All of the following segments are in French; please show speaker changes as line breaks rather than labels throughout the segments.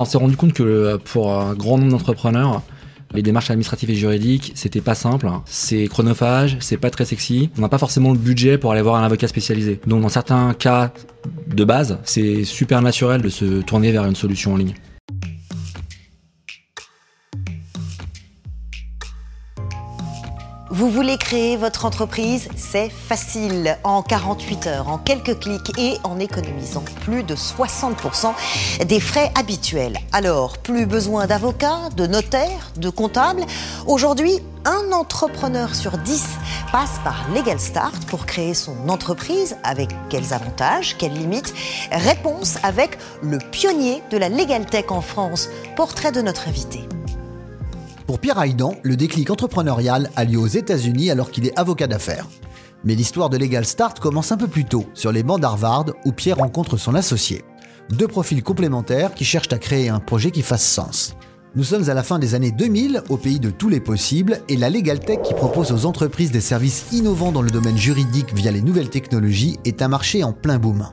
On s'est rendu compte que pour un grand nombre d'entrepreneurs, les démarches administratives et juridiques, c'était pas simple, c'est chronophage, c'est pas très sexy. On n'a pas forcément le budget pour aller voir un avocat spécialisé. Donc dans certains cas de base, c'est super naturel de se tourner vers une solution en ligne.
Vous voulez créer votre entreprise C'est facile. En 48 heures, en quelques clics et en économisant plus de 60% des frais habituels. Alors, plus besoin d'avocat, de notaire, de comptable. Aujourd'hui, un entrepreneur sur 10 passe par Legal Start pour créer son entreprise. Avec quels avantages, quelles limites? Réponse avec le pionnier de la Legal Tech en France. Portrait de notre invité.
Pour Pierre Haydan, le déclic entrepreneurial a lieu aux États-Unis alors qu'il est avocat d'affaires. Mais l'histoire de Legal Start commence un peu plus tôt, sur les bancs d'Harvard, où Pierre rencontre son associé. Deux profils complémentaires qui cherchent à créer un projet qui fasse sens. Nous sommes à la fin des années 2000, au pays de tous les possibles, et la Legal Tech qui propose aux entreprises des services innovants dans le domaine juridique via les nouvelles technologies est un marché en plein boom.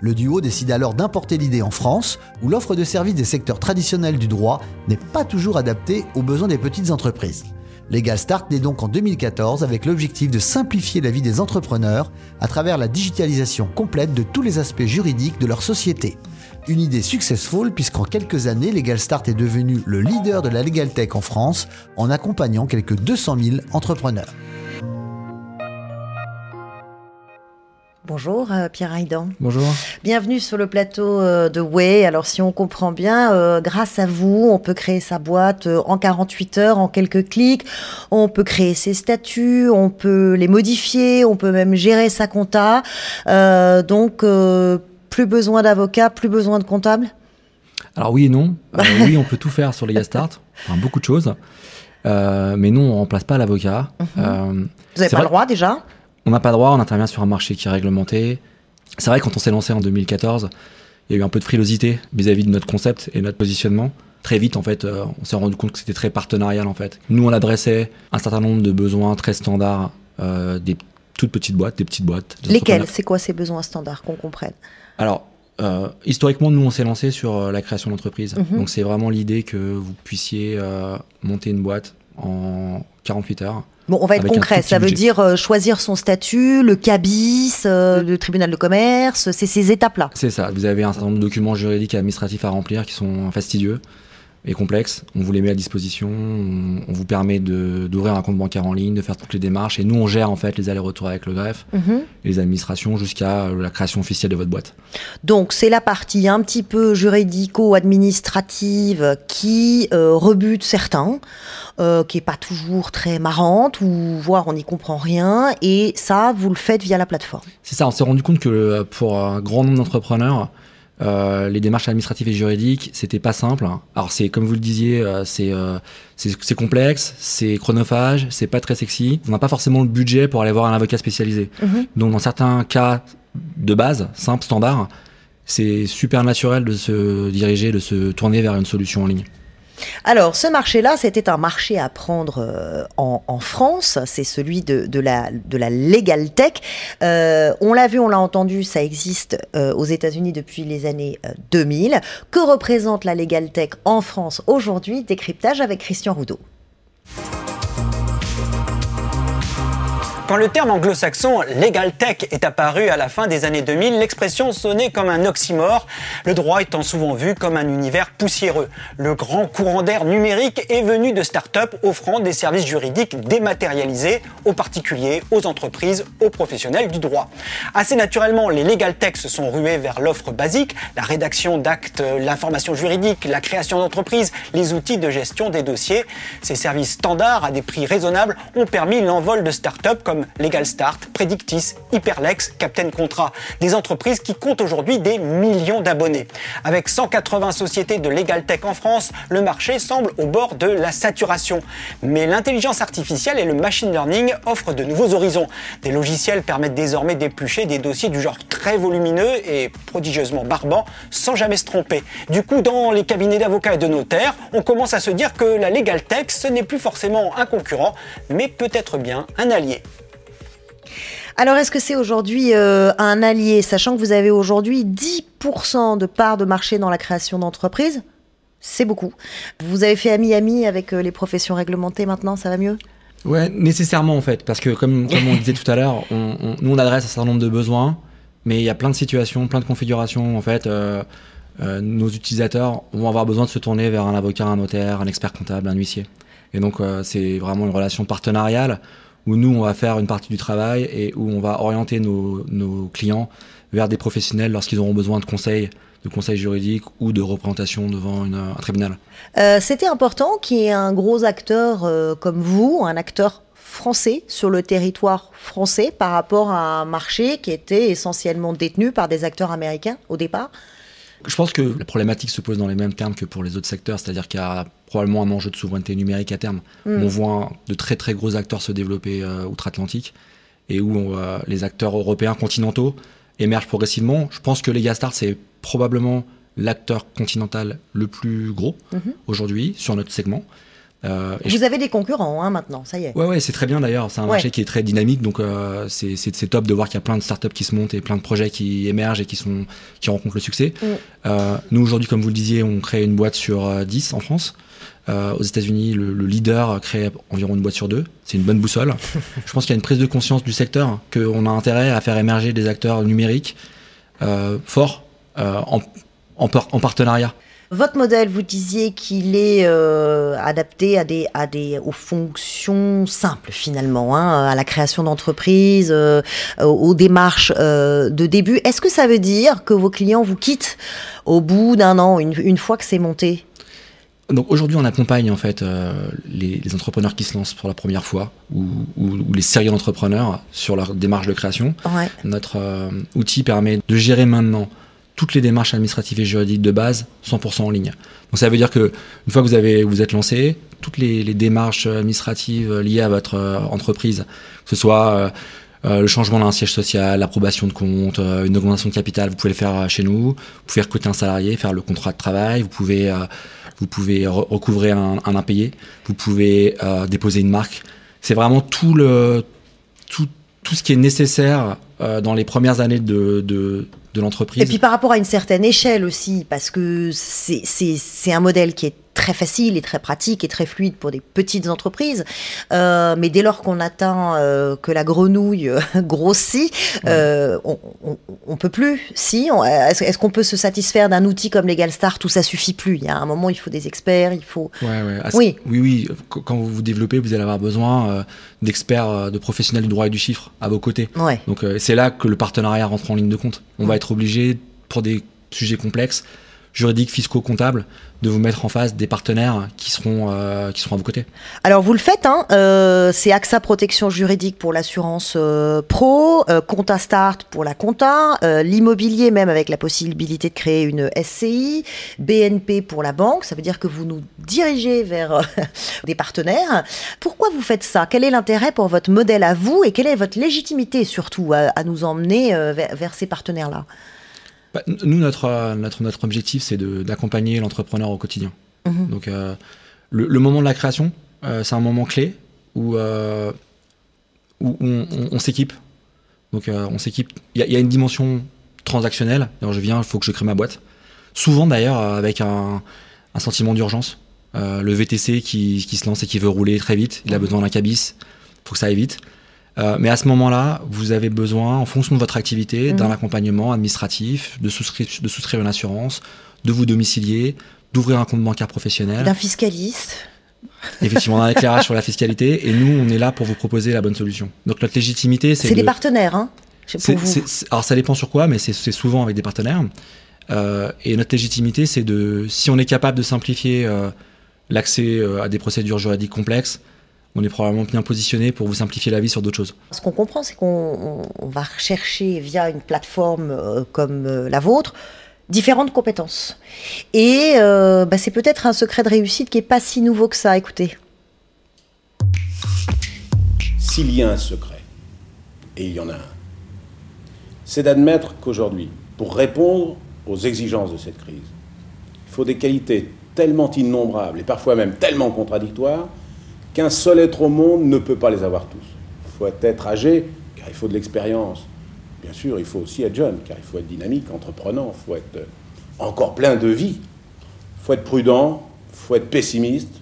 Le duo décide alors d'importer l'idée en France, où l'offre de services des secteurs traditionnels du droit n'est pas toujours adaptée aux besoins des petites entreprises. Legal Start naît donc en 2014 avec l'objectif de simplifier la vie des entrepreneurs à travers la digitalisation complète de tous les aspects juridiques de leur société. Une idée successful puisqu'en quelques années, Legal Start est devenu le leader de la Legal Tech en France en accompagnant quelques 200 000 entrepreneurs.
Bonjour euh, Pierre Haydan.
Bonjour.
Bienvenue sur le plateau euh, de Way. Alors si on comprend bien, euh, grâce à vous, on peut créer sa boîte en 48 heures, en quelques clics. On peut créer ses statuts, on peut les modifier, on peut même gérer sa compta. donc plus besoin d'avocat, plus besoin de comptable
Alors oui et non. oui, on peut tout faire sur les Start, enfin, beaucoup de choses. mais non, on remplace pas l'avocat.
Mhm. vous n'avez pas le droit déjà?
On n'a pas droit, on intervient sur un marché qui est réglementé. C'est vrai, quand on s'est lancé en 2014, il y a eu un peu de frilosité vis-à-vis de notre concept et notre positionnement. Très vite, en fait, euh, on s'est rendu compte que c'était très partenarial, en fait. Nous, on adressait un certain nombre de besoins très standards, euh, des toutes petites boîtes, des petites boîtes.
Lesquels C'est quoi ces besoins standards, qu'on comprenne?
Alors, euh, historiquement, nous, on s'est lancé sur la création d'entreprise. Mhm. Donc, c'est vraiment l'idée que vous puissiez monter une boîte en 48 heures
Bon, on va être concret. Ça veut dire euh, choisir son statut, le cabis, euh, le tribunal de commerce, c'est ces étapes-là.
C'est ça. Vous avez un certain nombre de documents juridiques et administratifs à remplir qui sont fastidieux et complexes. On vous les met à disposition. On, vous permet d'ouvrir un compte bancaire en ligne, de faire toutes les démarches. Et nous, on gère en fait les allers-retours avec le greffe mhm. et les administrations jusqu'à la création officielle de votre boîte.
Donc, c'est la partie un petit peu juridico-administrative qui euh, rebute certains. Euh, qui est pas toujours très marrante ou voire on n'y comprend rien et ça vous le faites via la plateforme.
C'est ça, on s'est rendu compte que euh, pour un grand nombre d'entrepreneurs euh, les démarches administratives et juridiques, c'était pas simple. Alors c'est comme vous le disiez, c'est c'est complexe, c'est chronophage, c'est pas très sexy. On n'a pas forcément le budget pour aller voir un avocat spécialisé. Mhm. Donc dans certains cas de base, simple, standard, c'est super naturel de se diriger, de se tourner vers une solution en ligne.
Alors, ce marché-là, c'était un marché à prendre euh, en, France. C'est celui de, la, Legal Tech. Euh, on l'a vu, on l'a entendu, ça existe euh, aux États-Unis depuis les années 2000. Que représente la Legal Tech en France aujourd'hui? Décryptage avec Christian Roudot.
Quand le terme anglo-saxon legal tech est apparu à la fin des années 2000, l'expression sonnait comme un oxymore, le droit étant souvent vu comme un univers poussiéreux. Le grand courant d'air numérique est venu de start-up offrant des services juridiques dématérialisés aux particuliers, aux entreprises, aux professionnels du droit. Assez naturellement, les legal tech se sont rués vers l'offre basique, la rédaction d'actes, l'information juridique, la création d'entreprises, les outils de gestion des dossiers. Ces services standards à des prix raisonnables ont permis l'envol de start-up comme Legal Start, Predictis, Hyperlex, Captain Contrat, des entreprises qui comptent aujourd'hui des millions d'abonnés. Avec 180 sociétés de Legal Tech en France, le marché semble au bord de la saturation. Mais l'intelligence artificielle et le machine learning offrent de nouveaux horizons. Des logiciels permettent désormais d'éplucher des dossiers du genre très volumineux et prodigieusement barbant sans jamais se tromper. Du coup, dans les cabinets d'avocats et de notaires, on commence à se dire que la Legal Tech, ce n'est plus forcément un concurrent, mais peut-être bien un allié.
Alors, est-ce que c'est aujourd'hui euh, un allié, sachant que vous avez aujourd'hui 10% de part de marché dans la création d'entreprises C'est beaucoup. Vous avez fait ami-ami avec les professions réglementées maintenant, ça va mieux?
Ouais, nécessairement en fait, parce que comme, on disait tout à l'heure, on, nous on adresse un certain nombre de besoins, mais il y a plein de situations, plein de configurations en fait. Euh, euh, nos utilisateurs vont avoir besoin de se tourner vers un avocat, un notaire, un expert comptable, un huissier. Et donc euh, c'est vraiment une relation partenariale où nous on va faire une partie du travail et où on va orienter nos, clients vers des professionnels lorsqu'ils auront besoin de conseils de conseil juridique ou de représentation devant un tribunal.
Euh, c'était important qu'il y ait un gros acteur euh, comme vous, un acteur français sur le territoire français par rapport à un marché qui était essentiellement détenu par des acteurs américains au départ
Je pense que la problématique se pose dans les mêmes termes que pour les autres secteurs, c'est-à-dire qu'il y a probablement un enjeu de souveraineté numérique à terme. Hmm. On voit de très très gros acteurs se développer euh, outre-Atlantique et où les acteurs européens continentaux émergent progressivement. Je pense que les Start, c'est probablement l'acteur continental le plus gros mhm. aujourd'hui sur notre segment.
Euh, Vous avez des concurrents hein, maintenant, ça y est.
Ouais, ouais, c'est très bien d'ailleurs. C'est un marché qui est très dynamique, donc euh, c'est top de voir qu'il y a plein de startups qui se montent et plein de projets qui émergent et qui, sont, qui rencontrent le succès. Mm. Euh, nous, aujourd'hui, comme vous le disiez, on crée une boîte sur 10 en France. aux États-Unis, le, le, leader crée environ une boîte sur deux. C'est une bonne boussole. Je pense qu'il y a une prise de conscience du secteur, qu'on a intérêt à faire émerger des acteurs numériques forts euh, en, en, partenariat.
Votre modèle, vous disiez qu'il est euh, adapté à des, à des, aux fonctions simples finalement, hein, à la création d'entreprises, euh, aux démarches de début. Est-ce que ça veut dire que vos clients vous quittent au bout d'un an, une, une, fois que c'est monté?
Donc aujourd'hui, on accompagne en fait les, entrepreneurs qui se lancent pour la première fois ou, ou, les sérieux entrepreneurs sur leur démarche de création. Notre outil permet de gérer maintenant toutes les démarches administratives et juridiques de base 100% en ligne. Donc ça veut dire que une fois que vous avez vous êtes lancé, toutes les, démarches administratives liées à votre euh, entreprise, que ce soit euh, euh, le changement d'un siège social, l'approbation de compte, une augmentation de capital, vous pouvez le faire chez nous. Vous pouvez recruter un salarié, faire le contrat de travail. Vous pouvez vous pouvez recouvrer un, un, impayé. Vous pouvez déposer une marque. C'est vraiment tout le tout, tout ce qui est nécessaire dans les premières années de, de, de l'entreprise.
Et puis par rapport à une certaine échelle aussi, parce que c'est un modèle qui est très facile et très pratique et très fluide pour des petites entreprises. Euh, mais dès lors qu'on atteint euh, que la grenouille euh, grossit, on, on, peut plus. Si, est-ce qu'on peut se satisfaire d'un outil comme Legal Start où ça suffit plus Il y a un moment, il faut des experts, il faut.
oui. Oui, oui. Quand vous vous développez, vous allez avoir besoin d'experts, de professionnels du droit et du chiffre à vos côtés. Donc c'est là que le partenariat rentre en ligne de compte. On va être obligé pour des sujets complexes juridiques, fiscaux, comptables, de vous mettre en face des partenaires qui seront, euh, qui seront à vos côtés.
Alors vous le faites, hein, euh, c'est AXA Protection Juridique pour l'assurance euh, pro, Compta Start pour la compta, l'immobilier même avec la possibilité de créer une SCI, BNP pour la banque, ça veut dire que vous nous dirigez vers des partenaires. Pourquoi vous faites ça? Quel est l'intérêt pour votre modèle à vous et quelle est votre légitimité surtout à, nous emmener vers ces partenaires-là?
Bah, nous, notre, notre, notre objectif, c'est d'accompagner l'entrepreneur au quotidien. Mhm. Donc, euh, le, moment de la création, euh, c'est un moment clé où, euh, où on, s'équipe. Donc, on s'équipe. Il y, a une dimension transactionnelle. Alors, je viens, il faut que je crée ma boîte. Souvent, d'ailleurs, avec un, un sentiment d'urgence. le VTC qui, qui, se lance et qui veut rouler très vite, il a mhm. besoin d'un cabis, il faut que ça aille vite. Euh, mais à ce moment-là, vous avez besoin, en fonction de votre activité, d'un mhm. accompagnement administratif, de souscrire, de souscrire une assurance, de vous domicilier, d'ouvrir un compte bancaire professionnel.
D'un fiscaliste.
Effectivement, d'un éclairage sur la fiscalité. Et nous, on est là pour vous proposer la bonne solution. Donc notre légitimité, c'est.
C'est des partenaires, hein
Alors ça dépend sur quoi, mais c'est souvent avec des partenaires. Euh, et notre légitimité, c'est de. Si on est capable de simplifier euh, l'accès à des procédures juridiques complexes, on est probablement bien positionné pour vous simplifier la vie sur d'autres choses.
Ce qu'on comprend, c'est qu'on va rechercher via une plateforme euh, comme euh, la vôtre différentes compétences. Et euh, bah, c'est peut-être un secret de réussite qui n'est pas si nouveau que ça. Écoutez.
S'il y a un secret, et il y en a un, c'est d'admettre qu'aujourd'hui, pour répondre aux exigences de cette crise, il faut des qualités tellement innombrables et parfois même tellement contradictoires qu'un seul être au monde ne peut pas les avoir tous. Il faut être âgé, car il faut de l'expérience. Bien sûr, il faut aussi être jeune, car il faut être dynamique, entreprenant, il faut être encore plein de vie. Il faut être prudent, faut être pessimiste,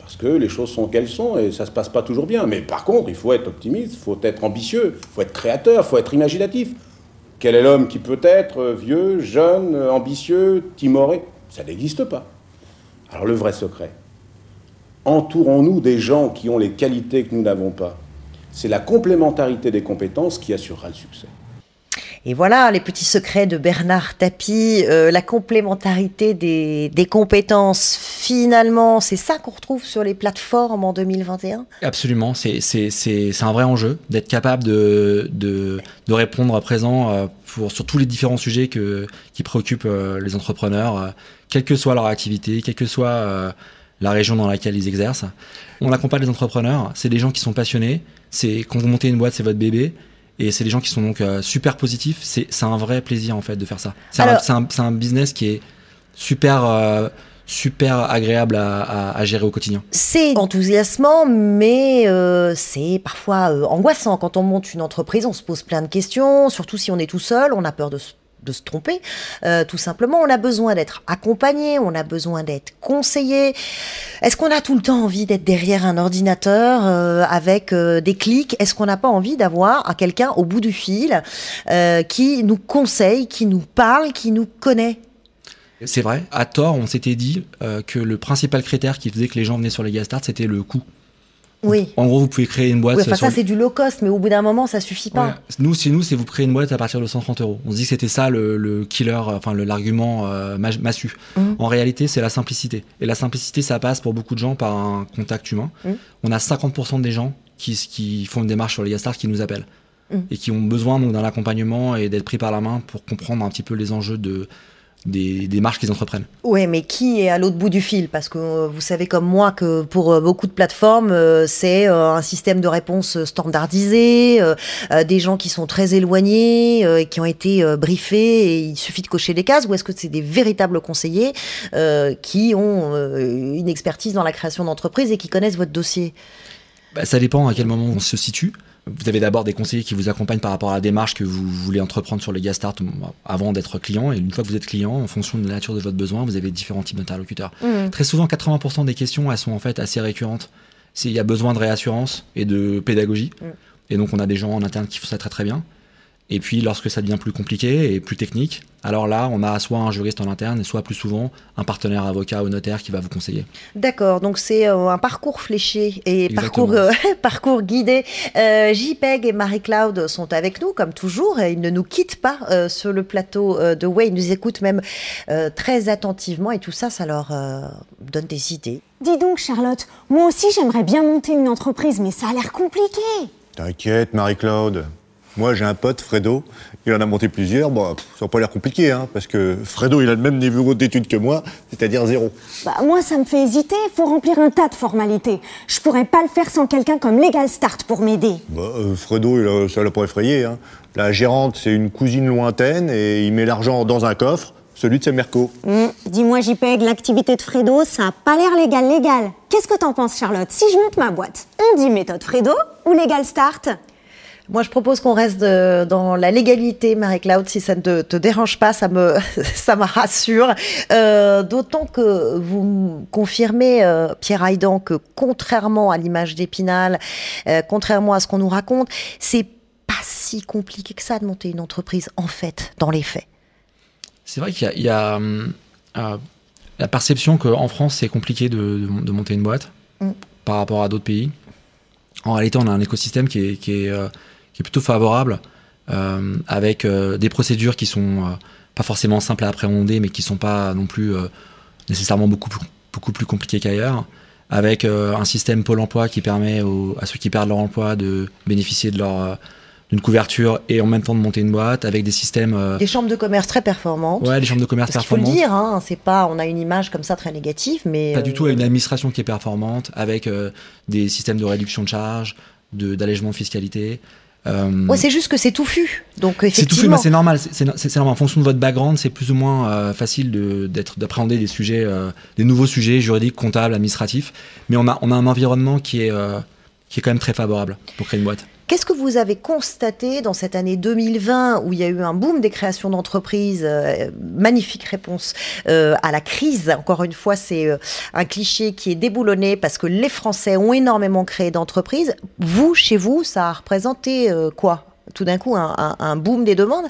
parce que les choses sont qu'elles sont et ça se passe pas toujours bien. Mais par contre, il faut être optimiste, il faut être ambitieux, il faut être créateur, il faut être imaginatif. Quel est l'homme qui peut être vieux, jeune, ambitieux, timoré? Ça n'existe pas. Alors le vrai secret, entourons-nous des gens qui ont les qualités que nous n'avons pas. C'est la complémentarité des compétences qui assurera le succès.
Et voilà les petits secrets de Bernard Tapie, euh, la complémentarité des, compétences. Finalement, c'est ça qu'on retrouve sur les plateformes en 2021
Absolument, c'est un vrai enjeu d'être capable de, de, répondre à présent euh, pour, sur tous les différents sujets que, qui préoccupent euh, les entrepreneurs, quelle que soit leur activité, quelle que soit la région dans laquelle ils exercent. On accompagne les entrepreneurs, c'est des gens qui sont passionnés, c'est quand vous montez une boîte, c'est votre bébé. Et c'est des gens qui sont donc euh, super positifs. C'est un vrai plaisir en fait de faire ça. C'est un, un, business qui est super euh, super agréable à, à, gérer au quotidien.
C'est enthousiasmant, mais euh, c'est parfois angoissant. Quand on monte une entreprise, on se pose plein de questions, surtout si on est tout seul, on a peur de se de se tromper. Euh, tout simplement, on a besoin d'être accompagné, on a besoin d'être conseillé. Est-ce qu'on a tout le temps envie d'être derrière un ordinateur euh, avec euh, des clics? Est-ce qu'on n'a pas envie d'avoir quelqu'un au bout du fil qui nous conseille, qui nous parle, qui nous connaît?
C'est vrai, à tort, on s'était dit que le principal critère qui faisait que les gens venaient sur les Start, c'était le coût.
Oui.
En gros, vous pouvez créer une boîte.
Oui, ça, c'est du low cost, mais au bout d'un moment, ça suffit pas.
Nous, si nous, c'est vous créer une boîte à partir de 130 euros. On se dit que c'était ça le, killer, enfin l'argument euh, massu. Mhm. En réalité, c'est la simplicité. Et la simplicité, ça passe pour beaucoup de gens par un contact humain. Mhm. On a 50% des gens qui, qui, font une démarche sur les Stars qui nous appellent. Mhm. Et qui ont besoin d'un accompagnement et d'être pris par la main pour comprendre un petit peu les enjeux de, des, marches qu'ils entreprennent.
Oui, mais qui est à l'autre bout du fil? Parce que euh, vous savez comme moi que pour euh, beaucoup de plateformes, euh, c'est un système de réponse standardisé, des gens qui sont très éloignés, et qui ont été briefés, et il suffit de cocher des cases, ou est-ce que c'est des véritables conseillers qui ont une expertise dans la création d'entreprise et qui connaissent votre dossier?
Bah, Ça dépend à quel moment on se situe. Vous avez d'abord des conseillers qui vous accompagnent par rapport à la démarche que vous voulez entreprendre sur les Start avant d'être client. Et une fois que vous êtes client, en fonction de la nature de votre besoin, vous avez différents types d'interlocuteurs. Mmh. Très souvent, 80% des questions, elles sont en fait assez récurrentes. S'il y a besoin de réassurance et de pédagogie. Mmh. Et donc, on a des gens en interne qui font ça très très bien. Et puis, lorsque ça devient plus compliqué et plus technique, alors là, on a soit un juriste en interne, soit plus souvent un partenaire avocat ou notaire qui va vous conseiller.
D'accord, donc c'est euh, un parcours fléché et parcours, euh, parcours guidé. Euh, JPEG et Marie-Claude sont avec nous, comme toujours. Ils ne nous quittent pas sur le plateau de Way. Ils nous écoutent même très attentivement et tout ça, ça leur donne des idées.
Dis donc, Charlotte, moi aussi j'aimerais bien monter une entreprise, mais ça a l'air compliqué.
T'inquiète, Marie-Claude. Moi, j'ai un pote, Fredo, il en a monté plusieurs. Bon, ça n'a pas l'air compliqué, hein, parce que Fredo, il a le même niveau d'études que moi, c'est-à-dire zéro.
Bah, moi, ça me fait hésiter. Il faut remplir un tas de formalités. Je pourrais pas le faire sans quelqu'un comme Legal Start pour m'aider.
Bah, euh, Fredo, il ça l'a pas effrayé. Hein. La gérante, c'est une cousine lointaine et il met l'argent dans un coffre, celui de ses mercos.
Hum, dis-moi, JPEG, l'activité de Fredo, ça a pas l'air légal, légal. Qu'est-ce que t'en penses, Charlotte? Si je monte ma boîte, on dit méthode Fredo ou Legal Start?
Moi, je propose qu'on reste dans la légalité, Marie-Claude, si ça ne te, dérange pas, ça me, ça me rassure. Euh, d'autant que vous confirmez, euh, Pierre Aidan, que contrairement à l'image d'Épinal, euh, contrairement à ce qu'on nous raconte, c'est pas si compliqué que ça de monter une entreprise, en fait, dans les faits.
C'est vrai qu'il y a, la perception qu'en France, c'est compliqué de, monter une boîte mm. par rapport à d'autres pays. En réalité, on a un écosystème qui est, qui est qui est plutôt favorable, euh, avec euh, des procédures qui sont euh, pas forcément simples à appréhender, mais qui sont pas non plus nécessairement beaucoup plus, beaucoup plus compliquées qu'ailleurs, avec un système Pôle Emploi qui permet à ceux qui perdent leur emploi de bénéficier de leur d'une couverture et en même temps de monter une boîte avec des systèmes.
Des chambres de commerce très performantes.
Ouais, des chambres de commerce performantes.
Il faut le dire, hein, c'est pas, on a une image comme ça très négative, mais.
Pas du tout, avec une administration qui est performante, avec des systèmes de réduction de charges, d'allègement de, fiscalité,
euh, c'est juste que c'est touffu. Donc
C'est touffu, mais c'est normal. C'est normal. En fonction de votre background, c'est plus ou moins euh, facile d'appréhender des sujets, euh, des nouveaux sujets juridiques, comptables, administratifs. Mais on a, on a un environnement qui est, qui est quand même très favorable pour créer une boîte.
Qu'est-ce que vous avez constaté dans cette année 2020 où il y a eu un boom des créations d'entreprises euh, Magnifique réponse euh, à la crise? Encore une fois, c'est euh, un cliché qui est déboulonné parce que les Français ont énormément créé d'entreprises. Vous, chez vous, ça a représenté quoi? Tout d'un coup, un, un boom des demandes?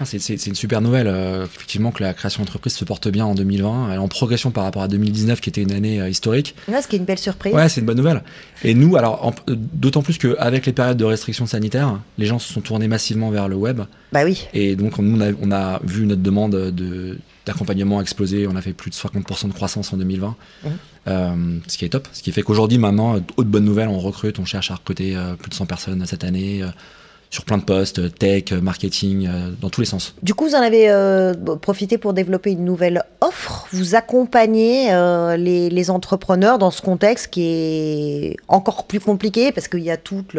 Ah, c'est une super nouvelle. Euh, effectivement, que la création d'entreprise se porte bien en 2020. Elle est en progression par rapport à 2019, qui était une année euh, historique.
ce qui est une belle surprise.
Ouais, c'est une bonne nouvelle. Et nous, alors, euh, d'autant plus qu'avec les périodes de restrictions sanitaires, les gens se sont tournés massivement vers le web.
Bah oui.
Et donc, nous, on a, vu notre demande d'accompagnement exploser. On a fait plus de 50% de croissance en 2020. Mmh. ce qui est top. Ce qui fait qu'aujourd'hui, maintenant, autre bonne nouvelle, on recrute, on cherche à recruter plus de 100 personnes cette année sur plein de postes, tech, marketing, euh, dans tous les sens.
Du coup, vous en avez euh, profité pour développer une nouvelle offre. Vous accompagnez euh, les, entrepreneurs dans ce contexte qui est encore plus compliqué parce qu'il y a toute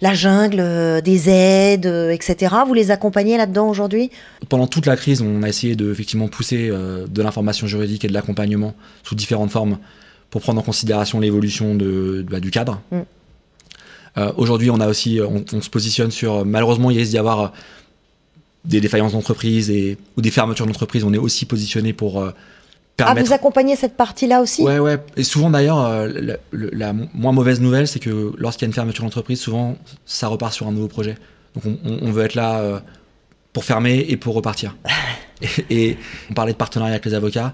la jungle des aides, etc. Vous les accompagnez là-dedans aujourd'hui?
Pendant toute la crise, on a essayé de effectivement pousser de l'information juridique et de l'accompagnement sous différentes formes pour prendre en considération l'évolution de, bah, du cadre. Mm. Euh, aujourd'hui, on a aussi, on, se positionne sur, malheureusement, il risque d'y avoir euh, des défaillances d'entreprise et ou des fermetures d'entreprise. On est aussi positionné pour euh, permettre.
Ah, vous accompagnez cette partie-là aussi?
Ouais, ouais. Et souvent d'ailleurs, la, moins mauvaise nouvelle, c'est que lorsqu'il y a une fermeture d'entreprise, souvent ça repart sur un nouveau projet. Donc on, veut être là pour fermer et pour repartir. et, et, on parlait de partenariat avec les avocats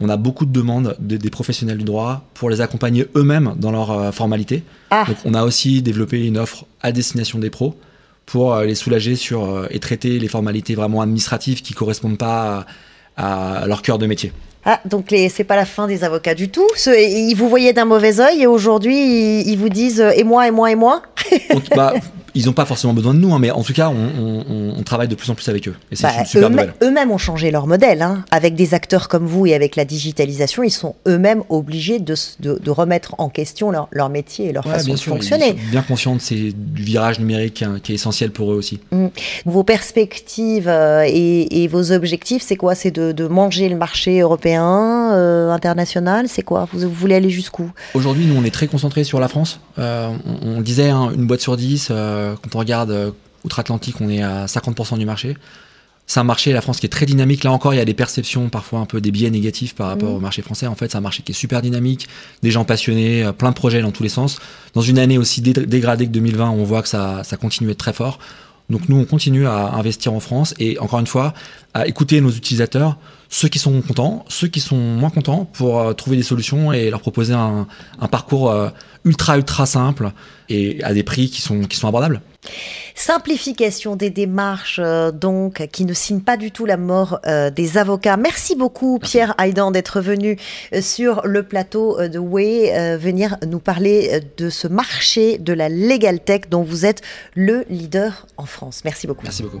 on a beaucoup de demandes des professionnels du droit pour les accompagner eux-mêmes dans leurs euh, formalités. Ah. Donc, on a aussi développé une offre à destination des pros pour euh, les soulager sur euh, et traiter les formalités vraiment administratives qui correspondent pas à, leur cœur de métier.
Ah, donc c'est pas la fin des avocats du tout. ils vous voyaient d'un mauvais oeil et aujourd'hui ils, vous disent et moi et moi et moi?
bah, ils n'ont pas forcément besoin de nous, hein, mais en tout cas, on, travaille de plus en plus avec eux. Et c'est bah, une super nouvelle.
Eux-mêmes ont changé leur modèle. Hein. Avec des acteurs comme vous et avec la digitalisation, ils sont eux-mêmes obligés de, de, remettre en question leur, leur métier et leur façon de fonctionner.
Ils sont bien conscients de ces, du virage numérique hein, qui est essentiel pour eux aussi. Mmh.
Vos perspectives euh, et, vos objectifs, c'est quoi? C'est de, manger le marché européen, euh, international? C'est quoi? Vous, voulez aller jusqu'où?
Aujourd'hui, nous, on est très concentrés sur la France. Euh, on, disait une boîte sur dix euh, quand on regarde euh, outre-Atlantique, on est à 50% du marché. C'est un marché, la France, qui est très dynamique. Là encore, il y a des perceptions, parfois un peu des biais négatifs par rapport mmh. au marché français. En fait, c'est un marché qui est super dynamique, des gens passionnés, euh, plein de projets dans tous les sens. Dans une année aussi dégradée que 2020, on voit que ça, ça continue à être très fort. Donc nous, on continue à investir en France et encore une fois, à écouter nos utilisateurs, ceux qui sont contents, ceux qui sont moins contents, pour trouver des solutions et leur proposer un, parcours ultra ultra simple et à des prix qui sont, qui sont abordables.
Simplification des démarches, euh, donc, qui ne signe pas du tout la mort euh, des avocats. Merci beaucoup, Pierre Haïdan, d'être venu euh, sur le plateau de Way, venir nous parler de ce marché de la Legal Tech dont vous êtes le leader en France. Merci beaucoup.
Merci beaucoup.